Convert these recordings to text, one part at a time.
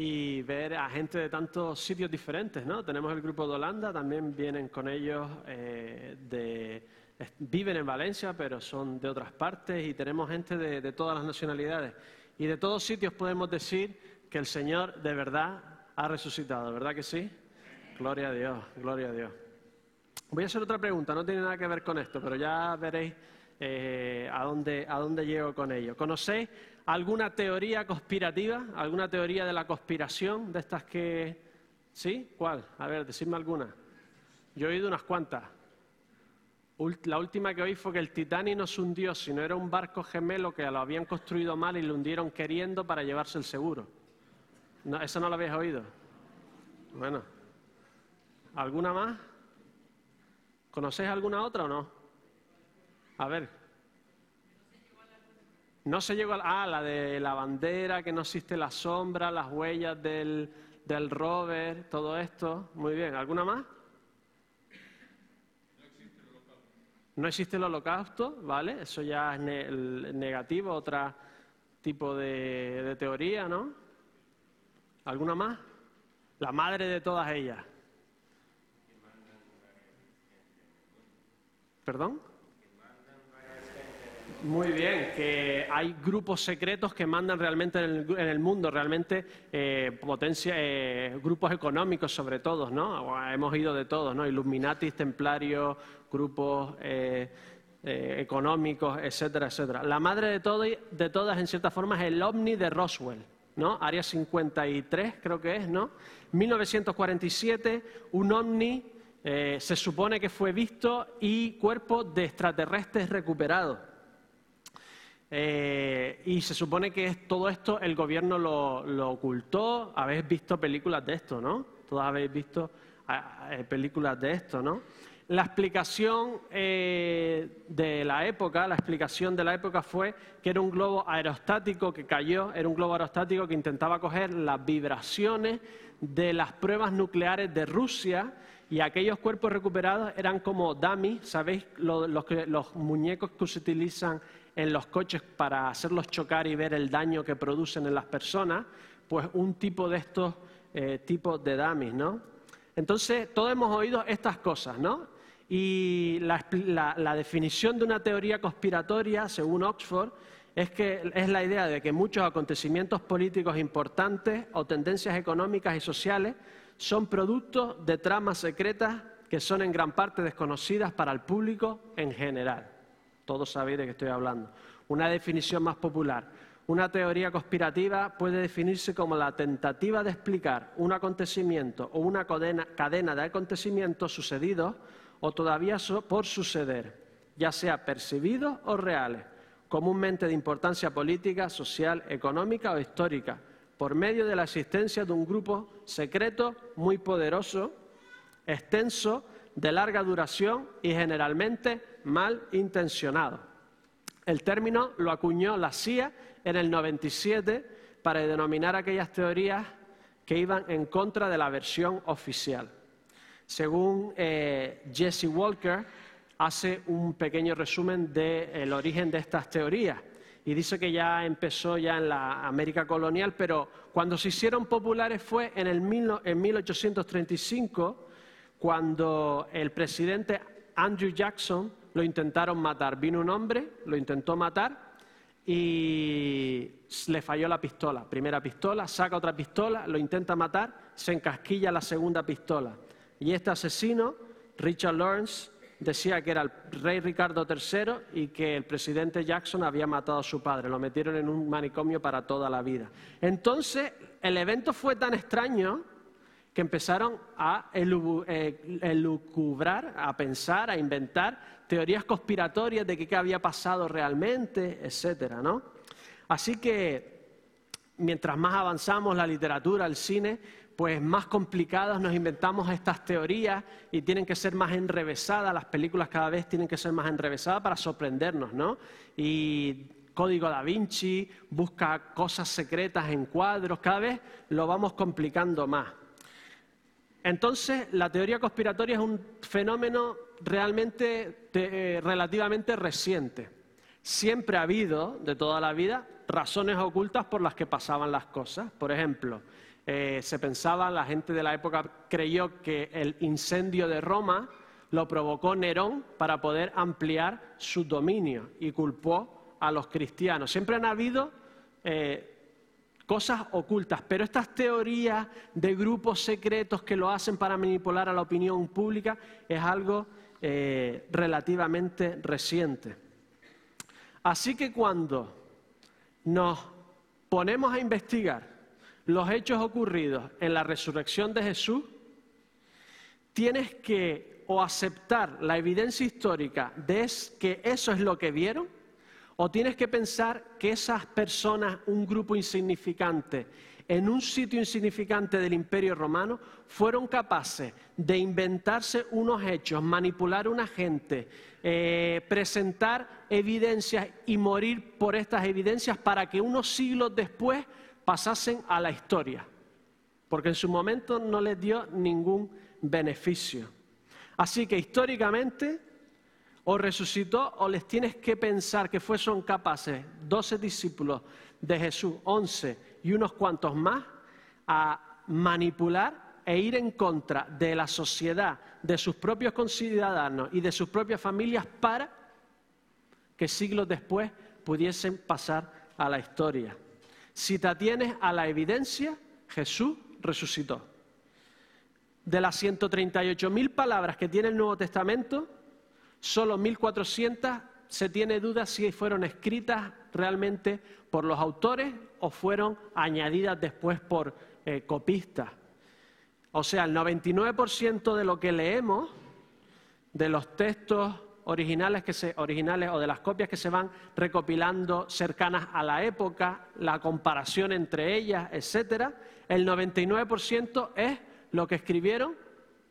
y ver a gente de tantos sitios diferentes, ¿no? Tenemos el grupo de Holanda, también vienen con ellos eh, de... Viven en Valencia, pero son de otras partes y tenemos gente de, de todas las nacionalidades. Y de todos sitios podemos decir que el Señor de verdad ha resucitado, ¿verdad que sí? Gloria a Dios, gloria a Dios. Voy a hacer otra pregunta, no tiene nada que ver con esto, pero ya veréis eh, a, dónde, a dónde llego con ello. ¿Conocéis alguna teoría conspirativa? ¿Alguna teoría de la conspiración de estas que... ¿Sí? ¿Cuál? A ver, decidme alguna. Yo he oído unas cuantas. La última que oí fue que el Titanic no se hundió, sino era un barco gemelo que lo habían construido mal y lo hundieron queriendo para llevarse el seguro. ¿Eso no lo habéis oído? Bueno. ¿Alguna más? ¿Conocéis alguna otra o no? A ver. No se llegó a... Ah, la de la bandera, que no existe la sombra, las huellas del, del rover, todo esto. Muy bien. ¿Alguna más? No existe el holocausto, ¿vale? Eso ya es negativo, otro tipo de teoría, ¿no? ¿Alguna más? La madre de todas ellas. ¿Perdón? Muy bien, que hay grupos secretos que mandan realmente en el, mundo, realmente eh, potencia, eh, grupos económicos sobre todo, ¿no? Hemos ido de todos, ¿no? Illuminatis, templarios, grupos eh, económicos, etcétera, etcétera. La madre de, todo, de todas, en cierta forma, es el OVNI de Roswell, ¿no? Área 53, creo que es, ¿no? 1947, un OVNI se supone que fue visto y cuerpo de extraterrestres recuperados. Eh, y se supone que todo esto el gobierno lo, ocultó. Habéis visto películas de esto, ¿no? Todos habéis visto eh, películas de esto, ¿no? La explicación eh, de la época, la explicación de la época fue que era un globo aerostático que cayó, era un globo aerostático que intentaba coger las vibraciones de las pruebas nucleares de Rusia y aquellos cuerpos recuperados eran como dummies, ¿sabéis? Los, los muñecos que se utilizan en los coches para hacerlos chocar y ver el daño que producen en las personas, pues un tipo de estos eh, tipos de dummies, ¿no? Entonces, todos hemos oído estas cosas, ¿no? Y la, definición de una teoría conspiratoria, según Oxford, es que es la idea de que muchos acontecimientos políticos importantes o tendencias económicas y sociales son productos de tramas secretas que son en gran parte desconocidas para el público en general. Todos sabéis de qué estoy hablando. Una definición más popular. Una teoría conspirativa puede definirse como la tentativa de explicar un acontecimiento o una cadena, de acontecimientos sucedidos o todavía por suceder, ya sea percibidos o reales, comúnmente de importancia política, social, económica o histórica, por medio de la existencia de un grupo secreto muy poderoso, extenso, de larga duración y generalmente mal intencionado. El término lo acuñó la CIA en el 97 para denominar aquellas teorías que iban en contra de la versión oficial. Según eh, Jesse Walker, hace un pequeño resumen del origen de estas teorías y dice que ya empezó ya en la América colonial, pero cuando se hicieron populares fue en, el en 1835 cuando el presidente Andrew Jackson lo intentaron matar. Vino un hombre, lo intentó matar y le falló la pistola. Primera pistola, saca otra pistola, lo intenta matar, se encasquilla la segunda pistola. Y este asesino, Richard Lawrence, decía que era el rey Ricardo III y que el presidente Jackson había matado a su padre. Lo metieron en un manicomio para toda la vida. Entonces, el evento fue tan extraño que empezaron a eh, elucubrar, a pensar, a inventar teorías conspiratorias de qué había pasado realmente, etcétera, ¿no? Así que mientras más avanzamos la literatura, el cine, pues más complicadas nos inventamos estas teorías y tienen que ser más enrevesadas, las películas cada vez tienen que ser más enrevesadas para sorprendernos, ¿no? Y Código da Vinci busca cosas secretas en cuadros, cada vez lo vamos complicando más. Entonces, la teoría conspiratoria es un fenómeno realmente eh, relativamente reciente. Siempre ha habido, de toda la vida, razones ocultas por las que pasaban las cosas. Por ejemplo, eh, se pensaba, la gente de la época creyó que el incendio de Roma lo provocó Nerón para poder ampliar su dominio y culpó a los cristianos. Siempre han habido eh, cosas ocultas, pero estas teorías de grupos secretos que lo hacen para manipular a la opinión pública es algo eh, relativamente reciente. Así que cuando nos ponemos a investigar los hechos ocurridos en la resurrección de Jesús, tienes que o aceptar la evidencia histórica de que eso es lo que vieron, o tienes que pensar que esas personas, un grupo insignificante, en un sitio insignificante del imperio romano, fueron capaces de inventarse unos hechos, manipular a una gente, eh, presentar evidencias y morir por estas evidencias para que unos siglos después pasasen a la historia, porque en su momento no les dio ningún beneficio. Así que históricamente o resucitó o les tienes que pensar que fueron capaces, doce discípulos de Jesús, once y unos cuantos más, a manipular e ir en contra de la sociedad, de sus propios conciudadanos y de sus propias familias para que siglos después pudiesen pasar a la historia. Si te atienes a la evidencia, Jesús resucitó. De las 138.000 palabras que tiene el Nuevo Testamento, solo 1.400 se tiene duda si fueron escritas realmente por los autores o fueron añadidas después por eh, copistas. O sea, el 99% de lo que leemos, de los textos originales, que se, originales o de las copias que se van recopilando cercanas a la época, la comparación entre ellas, etcétera, el 99% es lo que escribieron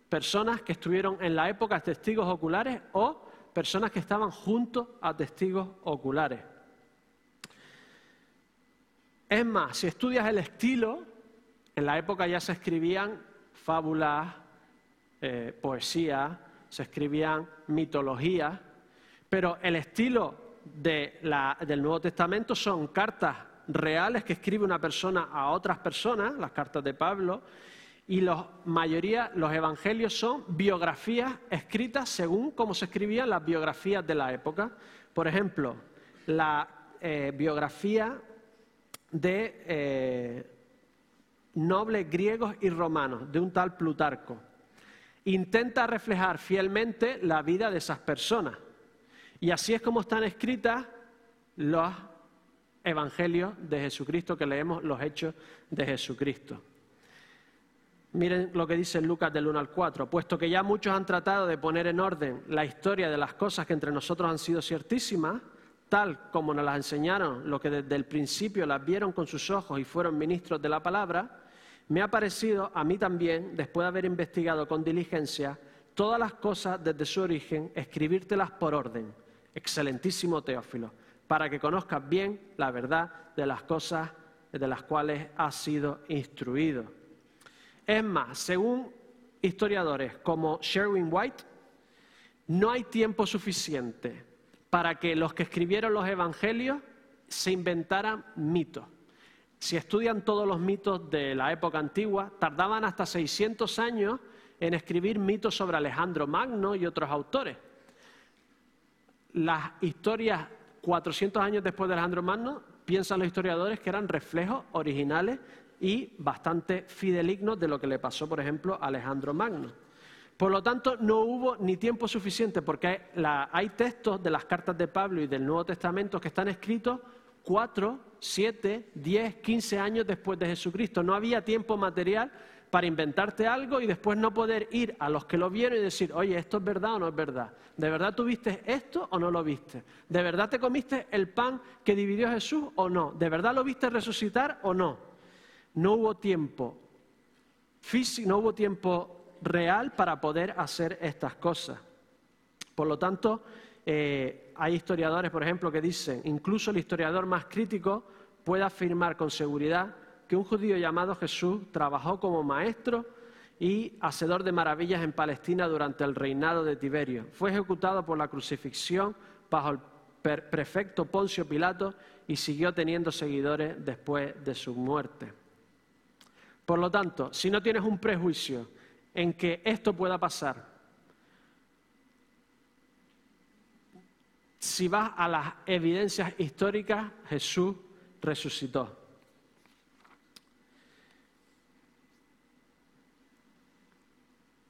personas que estuvieron en la época testigos oculares o personas que estaban junto a testigos oculares. Es más, si estudias el estilo, en la época ya se escribían fábulas, eh, poesía, se escribían mitologías, pero el estilo del Nuevo Testamento son cartas reales que escribe una persona a otras personas, las cartas de Pablo, y la mayoría, los evangelios son biografías escritas según cómo se escribían las biografías de la época. Por ejemplo, la eh, biografía de eh, nobles griegos y romanos, de un tal Plutarco intenta reflejar fielmente la vida de esas personas. Y así es como están escritas los evangelios de Jesucristo, que leemos los hechos de Jesucristo. Miren lo que dice Lucas del 1 al 4. Puesto que ya muchos han tratado de poner en orden la historia de las cosas que entre nosotros han sido ciertísimas, tal como nos las enseñaron los que desde el principio las vieron con sus ojos y fueron ministros de la palabra, me ha parecido a mí también, después de haber investigado con diligencia todas las cosas desde su origen, escribírtelas por orden, excelentísimo Teófilo, para que conozcas bien la verdad de las cosas de las cuales has sido instruido. Es más, según historiadores como Sherwin White, no hay tiempo suficiente para que los que escribieron los evangelios se inventaran mitos si estudian todos los mitos de la época antigua, tardaban hasta 600 años en escribir mitos sobre Alejandro Magno y otros autores. Las historias 400 años después de Alejandro Magno, piensan los historiadores que eran reflejos originales y bastante fidelignos de lo que le pasó, por ejemplo, a Alejandro Magno. Por lo tanto, no hubo ni tiempo suficiente, porque hay textos de las cartas de Pablo y del Nuevo Testamento que están escritos cuatro, siete, diez, quince años después de Jesucristo. No había tiempo material para inventarte algo y después no poder ir a los que lo vieron y decir, oye, ¿esto es verdad o no es verdad? ¿De verdad tuviste esto o no lo viste? ¿De verdad te comiste el pan que dividió Jesús o no? ¿De verdad lo viste resucitar o no? No hubo tiempo no hubo tiempo real para poder hacer estas cosas. Por lo tanto, eh, hay historiadores, por ejemplo, que dicen, incluso el historiador más crítico puede afirmar con seguridad que un judío llamado Jesús trabajó como maestro y hacedor de maravillas en Palestina durante el reinado de Tiberio. Fue ejecutado por la crucifixión bajo el prefecto Poncio Pilato y siguió teniendo seguidores después de su muerte. Por lo tanto, si no tienes un prejuicio en que esto pueda pasar, si vas a las evidencias históricas, Jesús resucitó.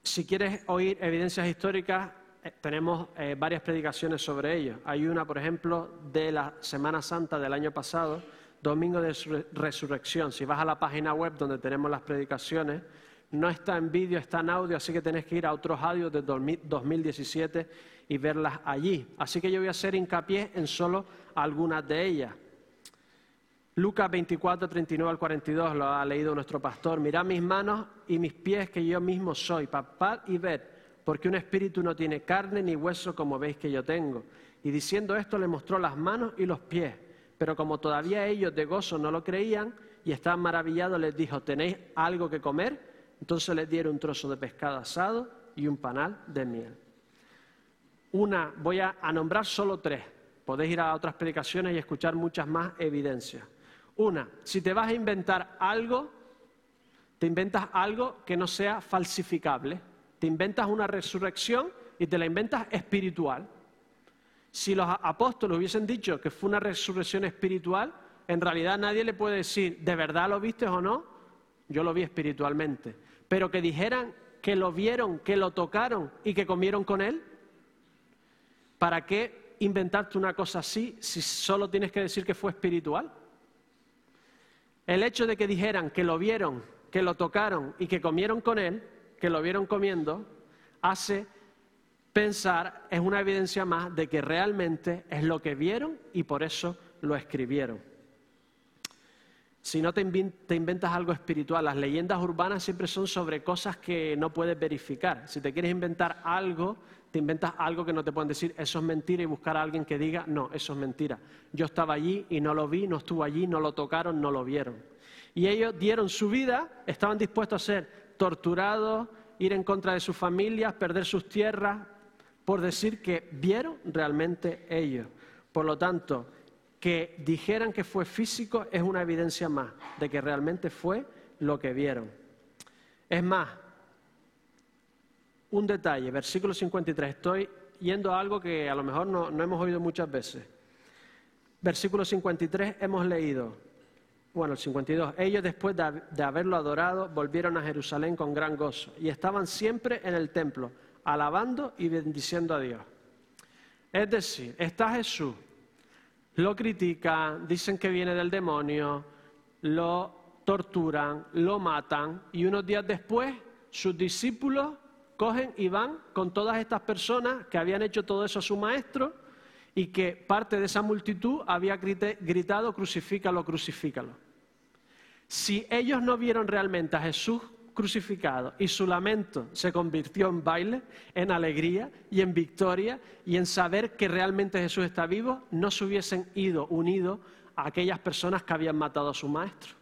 Si quieres oír evidencias históricas, eh, tenemos eh, varias predicaciones sobre ello. Hay una, por ejemplo, de la Semana Santa del año pasado, Domingo de Resurrección. Si vas a la página web donde tenemos las predicaciones, no está en vídeo, está en audio, así que tenés que ir a otros audios de 2017 y verlas allí. Así que yo voy a hacer hincapié en solo algunas de ellas. Lucas 24, 39 al 42 lo ha leído nuestro pastor. Mirad mis manos y mis pies que yo mismo soy. Papad y ved, porque un espíritu no tiene carne ni hueso como veis que yo tengo. Y diciendo esto le mostró las manos y los pies. Pero como todavía ellos de gozo no lo creían y estaban maravillados, les dijo, ¿tenéis algo que comer? Entonces les dieron un trozo de pescado asado y un panal de miel. Una, voy a, a nombrar solo tres. Podéis ir a otras predicaciones y escuchar muchas más evidencias. Una, si te vas a inventar algo, te inventas algo que no sea falsificable. Te inventas una resurrección y te la inventas espiritual. Si los apóstoles hubiesen dicho que fue una resurrección espiritual, en realidad nadie le puede decir, ¿de verdad lo viste o no? Yo lo vi espiritualmente. Pero que dijeran que lo vieron, que lo tocaron y que comieron con él, ¿para qué inventarte una cosa así si solo tienes que decir que fue espiritual? El hecho de que dijeran que lo vieron, que lo tocaron y que comieron con él, que lo vieron comiendo, hace pensar, es una evidencia más de que realmente es lo que vieron y por eso lo escribieron. Si no te, inventas algo espiritual, las leyendas urbanas siempre son sobre cosas que no puedes verificar. Si te quieres inventar algo, te inventas algo que no te pueden decir, eso es mentira, y buscar a alguien que diga, no, eso es mentira. Yo estaba allí y no lo vi, no estuvo allí, no lo tocaron, no lo vieron. Y ellos dieron su vida, estaban dispuestos a ser torturados, ir en contra de sus familias, perder sus tierras, por decir que vieron realmente ellos. Por lo tanto, que dijeran que fue físico es una evidencia más de que realmente fue lo que vieron. Es más, un detalle, versículo 53, estoy yendo a algo que a lo mejor no, hemos oído muchas veces. Versículo 53 hemos leído, bueno, el 52, ellos después de, de haberlo adorado volvieron a Jerusalén con gran gozo y estaban siempre en el templo, alabando y bendiciendo a Dios. Es decir, está Jesús lo critican, dicen que viene del demonio, lo torturan, lo matan y unos días después sus discípulos cogen y van con todas estas personas que habían hecho todo eso a su maestro y que parte de esa multitud había gritado, crucifícalo, crucifícalo. Si ellos no vieron realmente a Jesús crucificado y su lamento se convirtió en baile, en alegría y en victoria y en saber que realmente Jesús está vivo, no se hubiesen ido unidos a aquellas personas que habían matado a su maestro.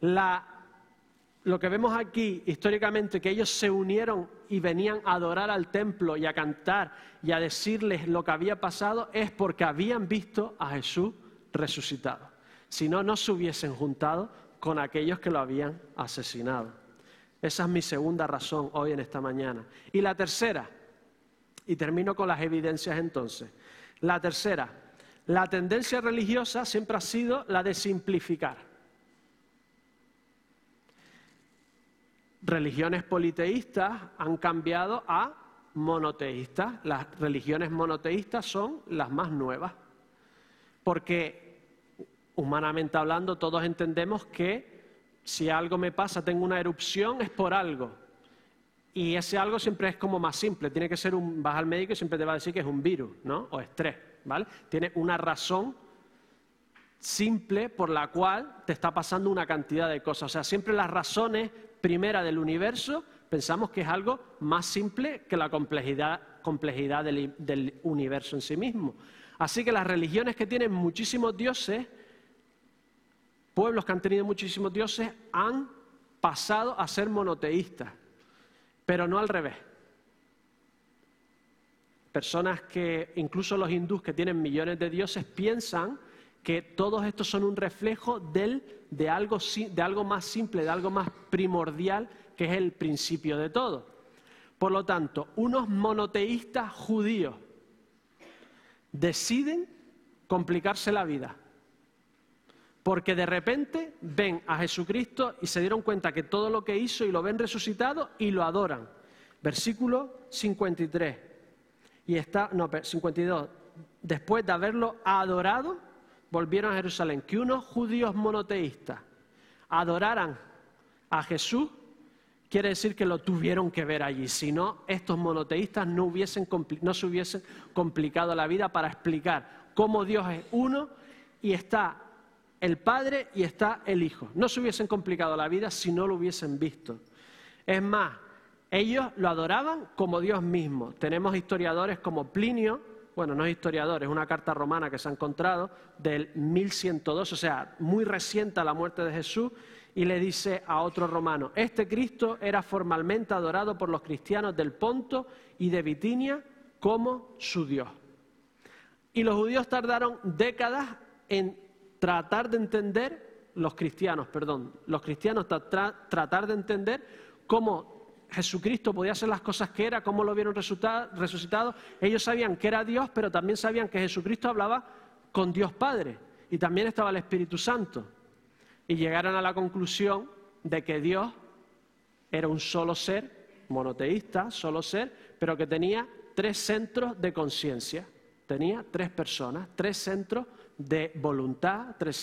lo que vemos aquí históricamente, que ellos se unieron y venían a adorar al templo y a cantar y a decirles lo que había pasado, es porque habían visto a Jesús resucitado. Si no, no se hubiesen juntado con aquellos que lo habían asesinado. Esa es mi segunda razón hoy en esta mañana. Y la tercera, y termino con las evidencias entonces. La tercera, la tendencia religiosa siempre ha sido la de simplificar. Religiones politeístas han cambiado a monoteístas. Las religiones monoteístas son las más nuevas. Porque humanamente hablando, todos entendemos que si algo me pasa, tengo una erupción, es por algo. Y ese algo siempre es como más simple. Tiene que ser un. Vas al médico y siempre te va a decir que es un virus, ¿no? O estrés, ¿vale? Tiene una razón simple por la cual te está pasando una cantidad de cosas. O sea, siempre las razones primeras del universo pensamos que es algo más simple que la complejidad, complejidad del, del universo en sí mismo. Así que las religiones que tienen muchísimos dioses pueblos que han tenido muchísimos dioses han pasado a ser monoteístas, pero no al revés. Personas que, incluso los hindús que tienen millones de dioses, piensan que todos estos son un reflejo del, de, algo, de algo más simple, de algo más primordial, que es el principio de todo. Por lo tanto, unos monoteístas judíos deciden complicarse la vida, porque de repente ven a Jesucristo y se dieron cuenta que todo lo que hizo y lo ven resucitado y lo adoran. Versículo 53. Y está, no, 52. Después de haberlo adorado, volvieron a Jerusalén. Que unos judíos monoteístas adoraran a Jesús quiere decir que lo tuvieron que ver allí. Si no, estos monoteístas no, no se hubiesen complicado la vida para explicar cómo Dios es uno y está el Padre y está el Hijo. No se hubiesen complicado la vida si no lo hubiesen visto. Es más, ellos lo adoraban como Dios mismo. Tenemos historiadores como Plinio, bueno, no es historiador, es una carta romana que se ha encontrado del 1102, o sea, muy reciente a la muerte de Jesús, y le dice a otro romano, este Cristo era formalmente adorado por los cristianos del Ponto y de Bitinia como su Dios. Y los judíos tardaron décadas en tratar de entender, los cristianos, perdón, los cristianos tratar de entender cómo Jesucristo podía hacer las cosas que era, cómo lo vieron resucitado. Ellos sabían que era Dios, pero también sabían que Jesucristo hablaba con Dios Padre y también estaba el Espíritu Santo. Y llegaron a la conclusión de que Dios era un solo ser, monoteísta, solo ser, pero que tenía tres centros de conciencia. Tenía tres personas, tres centros de voluntad, tres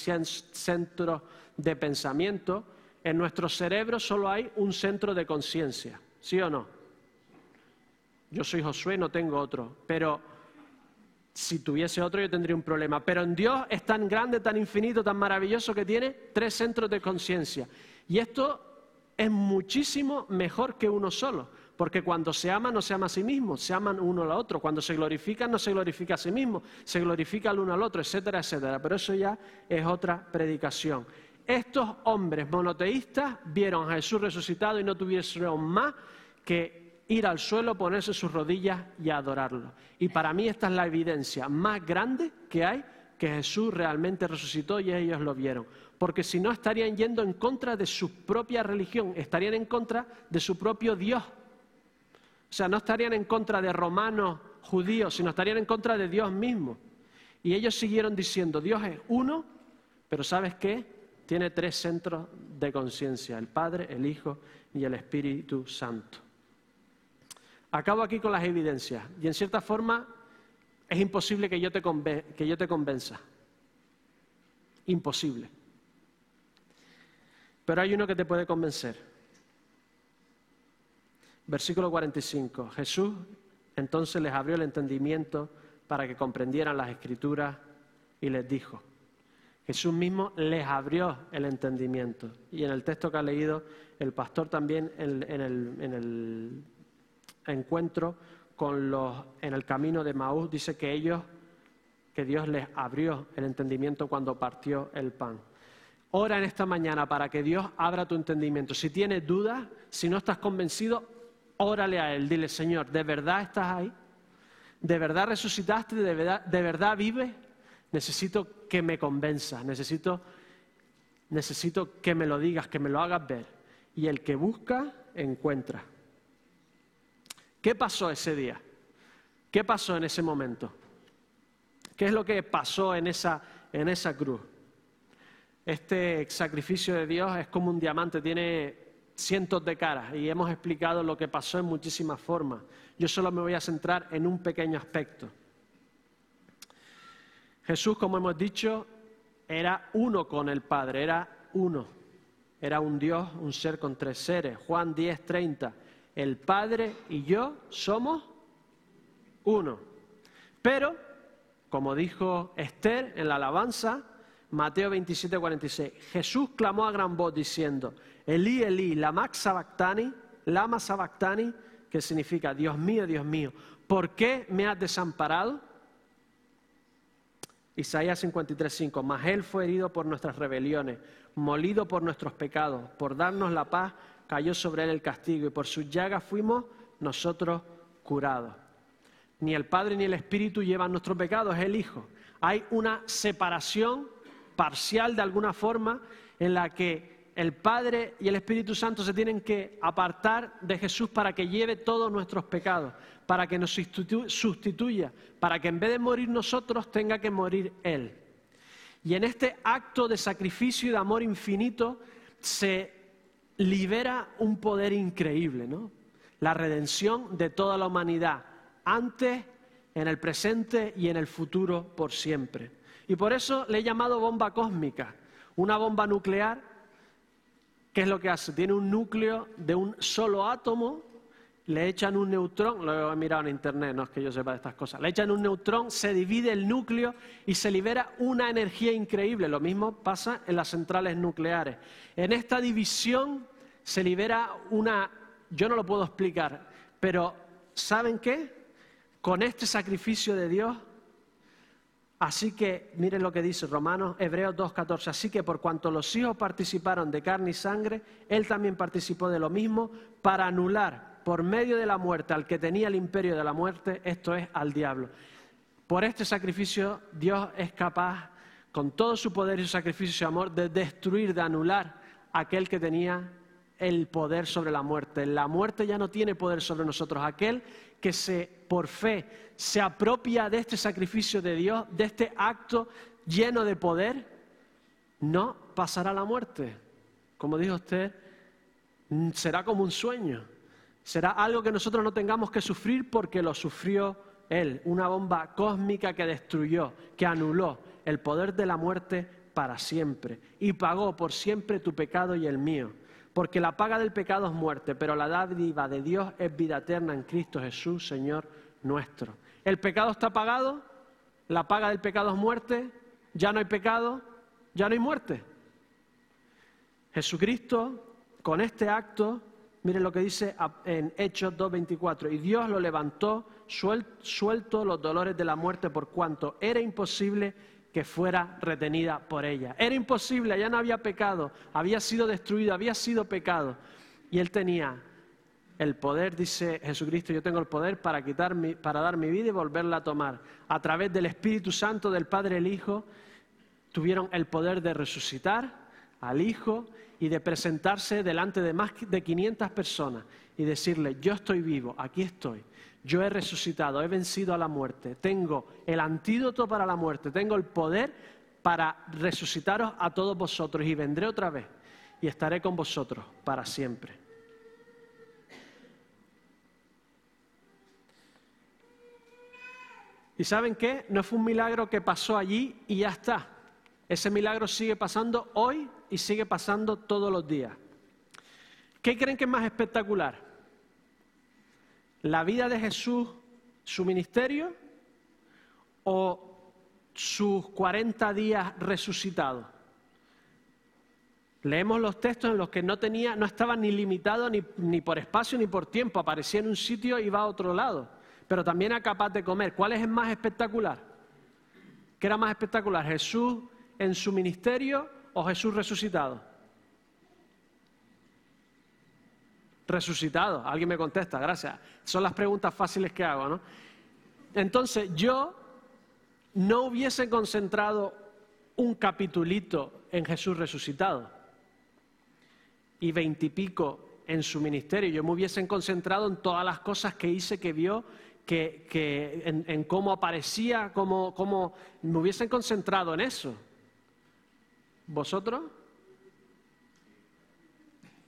centros de pensamiento, en nuestro cerebro solo hay un centro de conciencia, ¿sí o no? Yo soy Josué, no tengo otro, pero si tuviese otro yo tendría un problema. Pero en Dios es tan grande, tan infinito, tan maravilloso que tiene tres centros de conciencia. Y esto es muchísimo mejor que uno solo, porque cuando se ama no se ama a sí mismo, se aman uno al otro. Cuando se glorifica no se glorifica a sí mismo, se glorifica al uno al otro, etcétera, etcétera. Pero eso ya es otra predicación. Estos hombres monoteístas vieron a Jesús resucitado y no tuvieron más que ir al suelo, ponerse sus rodillas y adorarlo. Y para mí esta es la evidencia más grande que hay que Jesús realmente resucitó y ellos lo vieron. Porque si no estarían yendo en contra de su propia religión, estarían en contra de su propio Dios. Sea, no estarían en contra de romanos, judíos, sino estarían en contra de Dios mismo. Y ellos siguieron diciendo, Dios es uno, pero ¿sabes qué? tiene tres centros de conciencia, el Padre, el Hijo y el Espíritu Santo. Acabo aquí con las evidencias y en cierta forma es imposible que yo te, que yo te convenza. Imposible. Pero hay uno que te puede convencer. Versículo 45. Jesús entonces les abrió el entendimiento para que comprendieran las escrituras y les dijo, Jesús mismo les abrió el entendimiento. Y en el texto que ha leído el pastor también en, el, encuentro con los, en el camino de Maús, dice que ellos, que Dios les abrió el entendimiento cuando partió el pan. Ora en esta mañana para que Dios abra tu entendimiento. Si tienes dudas, si no estás convencido, órale a Él. Dile, Señor, ¿de verdad estás ahí? ¿De verdad resucitaste? ¿De verdad, de verdad vives? Necesito que me convenzas, necesito, necesito que me lo digas, que me lo hagas ver. Y el que busca, encuentra. ¿Qué pasó ese día? ¿Qué pasó en ese momento? ¿Qué es lo que pasó en esa, en esa cruz? Este sacrificio de Dios es como un diamante, tiene cientos de caras y hemos explicado lo que pasó en muchísimas formas. Yo solo me voy a centrar en un pequeño aspecto. Jesús, como hemos dicho, era uno con el Padre, era uno. Era un Dios, un ser con tres seres. Juan 10, 30. El Padre y yo somos uno. Pero, como dijo Esther en la alabanza, Mateo 27, 46, Jesús clamó a gran voz diciendo, Elí, Elí, lama sabactani, lama sabactani, que significa, Dios mío, Dios mío, ¿por qué me has desamparado? Isaías 53:5, mas Él fue herido por nuestras rebeliones, molido por nuestros pecados, por darnos la paz cayó sobre Él el castigo y por sus llagas fuimos nosotros curados. Ni el Padre ni el Espíritu llevan nuestros pecados, es el Hijo. Hay una separación parcial de alguna forma en la que el Padre y el Espíritu Santo se tienen que apartar de Jesús para que lleve todos nuestros pecados, para que nos sustituya, para que en vez de morir nosotros tenga que morir Él. Y en este acto de sacrificio y de amor infinito se libera un poder increíble, ¿no? La redención de toda la humanidad, antes, en el presente y en el futuro por siempre. Y por eso le he llamado bomba cósmica, una bomba nuclear, ¿qué es lo que hace? Tiene un núcleo de un solo átomo, le echan un neutrón, lo he mirado en internet, no es que yo sepa de estas cosas, le echan un neutrón, se divide el núcleo y se libera una energía increíble. Lo mismo pasa en las centrales nucleares. En esta división se libera una, yo no lo puedo explicar, pero ¿saben qué? Con este sacrificio de Dios Así que, miren lo que dice Romanos, Hebreos 2.14, así que por cuanto los hijos participaron de carne y sangre, él también participó de lo mismo para anular por medio de la muerte al que tenía el imperio de la muerte, esto es al diablo. Por este sacrificio Dios es capaz, con todo su poder y su sacrificio y amor, de destruir, de anular aquel que tenía el poder sobre la muerte. La muerte ya no tiene poder sobre nosotros. Aquel que se, por fe se apropia de este sacrificio de Dios, de este acto lleno de poder, no pasará la muerte. Como dijo usted, será como un sueño. Será algo que nosotros no tengamos que sufrir porque lo sufrió Él. Una bomba cósmica que destruyó, que anuló el poder de la muerte para siempre y pagó por siempre tu pecado y el mío porque la paga del pecado es muerte, pero la dádiva de Dios es vida eterna en Cristo Jesús, Señor nuestro. El pecado está pagado, la paga del pecado es muerte, ya no hay pecado, ya no hay muerte. Jesucristo, con este acto, miren lo que dice en Hechos 2.24, y Dios lo levantó suelto los dolores de la muerte por cuanto era imposible que fuera retenida por ella. Era imposible, ya no había pecado, había sido destruido, había sido pecado. Y él tenía el poder, dice Jesucristo, yo tengo el poder para, quitar para dar mi vida y volverla a tomar. A través del Espíritu Santo, del Padre el Hijo, tuvieron el poder de resucitar al Hijo y de presentarse delante de más de 500 personas y decirle, yo estoy vivo, aquí estoy yo he resucitado, he vencido a la muerte, tengo el antídoto para la muerte, tengo el poder para resucitaros a todos vosotros y vendré otra vez y estaré con vosotros para siempre. ¿Y saben qué? No fue un milagro que pasó allí y ya está. Ese milagro sigue pasando hoy y sigue pasando todos los días. ¿Qué creen que es más espectacular? La vida de Jesús, su ministerio o sus 40 días resucitados. Leemos los textos en los que no tenía, no estaba ni limitado ni, ni, por espacio ni por tiempo, aparecía en un sitio y iba a otro lado, pero también era capaz de comer. ¿Cuál es el más espectacular? ¿Qué era más espectacular? ¿Jesús en su ministerio o Jesús resucitado? Resucitado. Alguien me contesta, gracias. Son las preguntas fáciles que hago, ¿no? Entonces, yo no hubiese concentrado un capitulito en Jesús resucitado y veintipico en su ministerio. Yo me hubiese concentrado en todas las cosas que hice, que vio, que, en, cómo aparecía, cómo, cómo me hubiesen concentrado en eso. ¿Vosotros?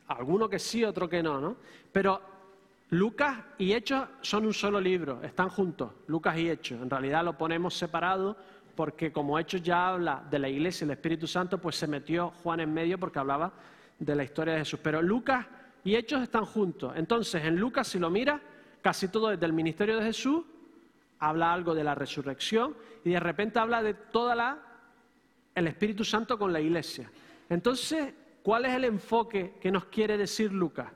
Alguno que sí, otro que no, ¿no? Pero Lucas y Hechos son un solo libro, están juntos, Lucas y Hechos. En realidad lo ponemos separado porque como Hechos ya habla de la iglesia y el Espíritu Santo, pues se metió Juan en medio porque hablaba de la historia de Jesús. Pero Lucas y Hechos están juntos. Entonces, en Lucas, si lo mira, casi todo desde el ministerio de Jesús, habla algo de la resurrección y de repente habla de toda la el Espíritu Santo con la iglesia. Entonces, ¿Cuál es el enfoque que nos quiere decir Lucas?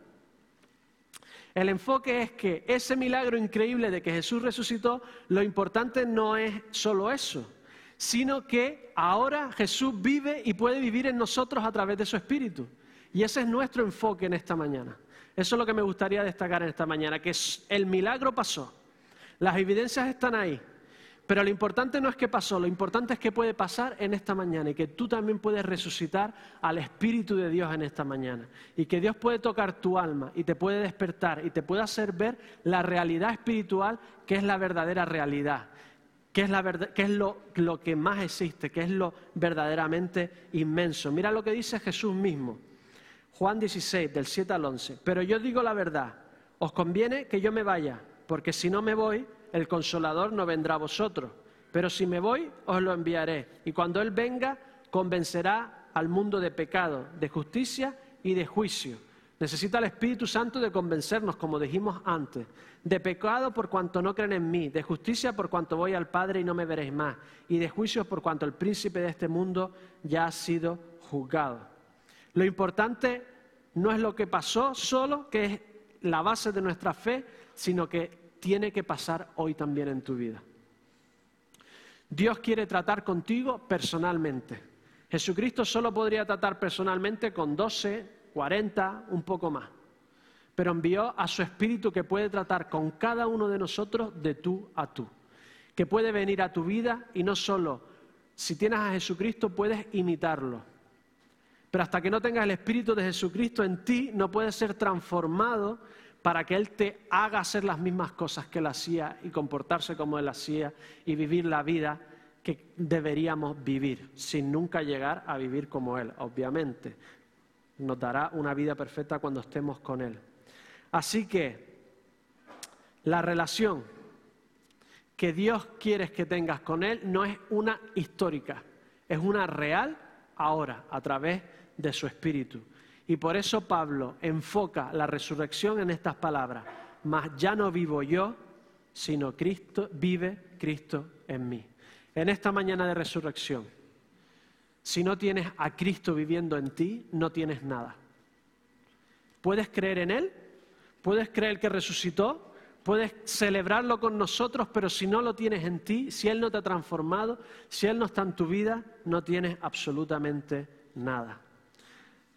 El enfoque es que ese milagro increíble de que Jesús resucitó, lo importante no es solo eso, sino que ahora Jesús vive y puede vivir en nosotros a través de su Espíritu. Y ese es nuestro enfoque en esta mañana. Eso es lo que me gustaría destacar en esta mañana, que el milagro pasó, las evidencias están ahí, Pero lo importante no es qué pasó, lo importante es qué puede pasar en esta mañana y que tú también puedes resucitar al Espíritu de Dios en esta mañana. Y que Dios puede tocar tu alma y te puede despertar y te puede hacer ver la realidad espiritual que es la verdadera realidad, que es, lo, lo que más existe, que es lo verdaderamente inmenso. Mira lo que dice Jesús mismo, Juan 16, del 7 al 11. Pero yo digo la verdad, os conviene que yo me vaya, porque si no me voy el consolador no vendrá a vosotros, pero si me voy, os lo enviaré. Y cuando Él venga, convencerá al mundo de pecado, de justicia y de juicio. Necesita el Espíritu Santo de convencernos, como dijimos antes, de pecado por cuanto no creen en mí, de justicia por cuanto voy al Padre y no me veréis más, y de juicio por cuanto el príncipe de este mundo ya ha sido juzgado. Lo importante no es lo que pasó solo, que es la base de nuestra fe, sino que tiene que pasar hoy también en tu vida. Dios quiere tratar contigo personalmente. Jesucristo solo podría tratar personalmente con 12, 40, un poco más. Pero envió a su Espíritu que puede tratar con cada uno de nosotros de tú a tú. Que puede venir a tu vida y no solo, si tienes a Jesucristo, puedes imitarlo. Pero hasta que no tengas el Espíritu de Jesucristo en ti, no puedes ser transformado para que Él te haga hacer las mismas cosas que Él hacía y comportarse como Él hacía y vivir la vida que deberíamos vivir, sin nunca llegar a vivir como Él, obviamente. Nos dará una vida perfecta cuando estemos con Él. Así que la relación que Dios quiere que tengas con Él no es una histórica, es una real ahora, a través de su Espíritu. Y por eso Pablo enfoca la resurrección en estas palabras. Mas ya no vivo yo, sino Cristo, vive Cristo en mí. En esta mañana de resurrección, si no tienes a Cristo viviendo en ti, no tienes nada. ¿Puedes creer en Él? ¿Puedes creer que resucitó? Puedes celebrarlo con nosotros, pero si no lo tienes en ti, si Él no te ha transformado, si Él no está en tu vida, no tienes absolutamente nada.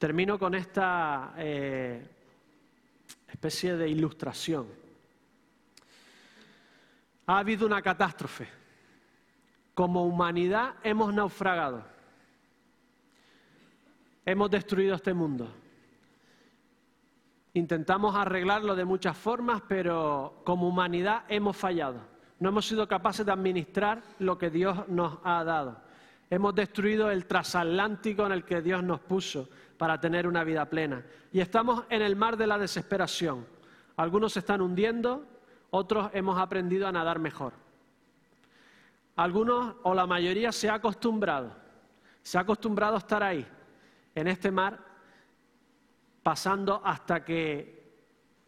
Termino con esta eh, especie de ilustración. Ha habido una catástrofe. Como humanidad hemos naufragado. Hemos destruido este mundo. Intentamos arreglarlo de muchas formas, pero como humanidad hemos fallado. No hemos sido capaces de administrar lo que Dios nos ha dado. Hemos destruido el transatlántico en el que Dios nos puso para tener una vida plena. Y estamos en el mar de la desesperación. Algunos se están hundiendo, otros hemos aprendido a nadar mejor. Algunos o la mayoría se ha acostumbrado, se ha acostumbrado a estar ahí, en este mar, pasando hasta que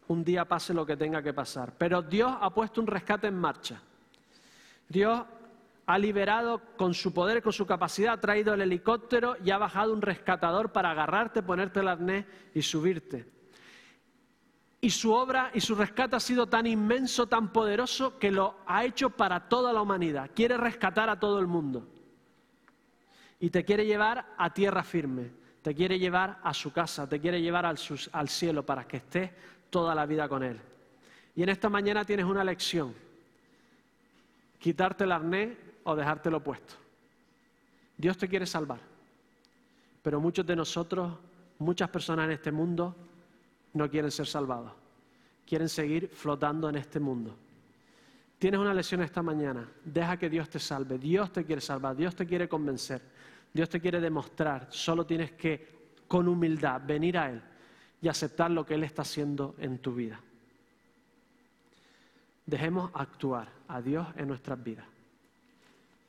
un día pase lo que tenga que pasar. Pero Dios ha puesto un rescate en marcha. Dios ha liberado con su poder, con su capacidad, ha traído el helicóptero y ha bajado un rescatador para agarrarte, ponerte el arnés y subirte. Y su obra y su rescate ha sido tan inmenso, tan poderoso, que lo ha hecho para toda la humanidad. Quiere rescatar a todo el mundo. Y te quiere llevar a tierra firme, te quiere llevar a su casa, te quiere llevar al, cielo para que estés toda la vida con Él. Y en esta mañana tienes una lección. Quitarte el arnés o dejártelo puesto. Dios te quiere salvar, pero muchos de nosotros, muchas personas en este mundo, no quieren ser salvados, quieren seguir flotando en este mundo. Tienes una lección esta mañana, deja que Dios te salve, Dios te quiere salvar, Dios te quiere convencer, Dios te quiere demostrar, solo tienes que con humildad venir a Él y aceptar lo que Él está haciendo en tu vida. Dejemos actuar a Dios en nuestras vidas.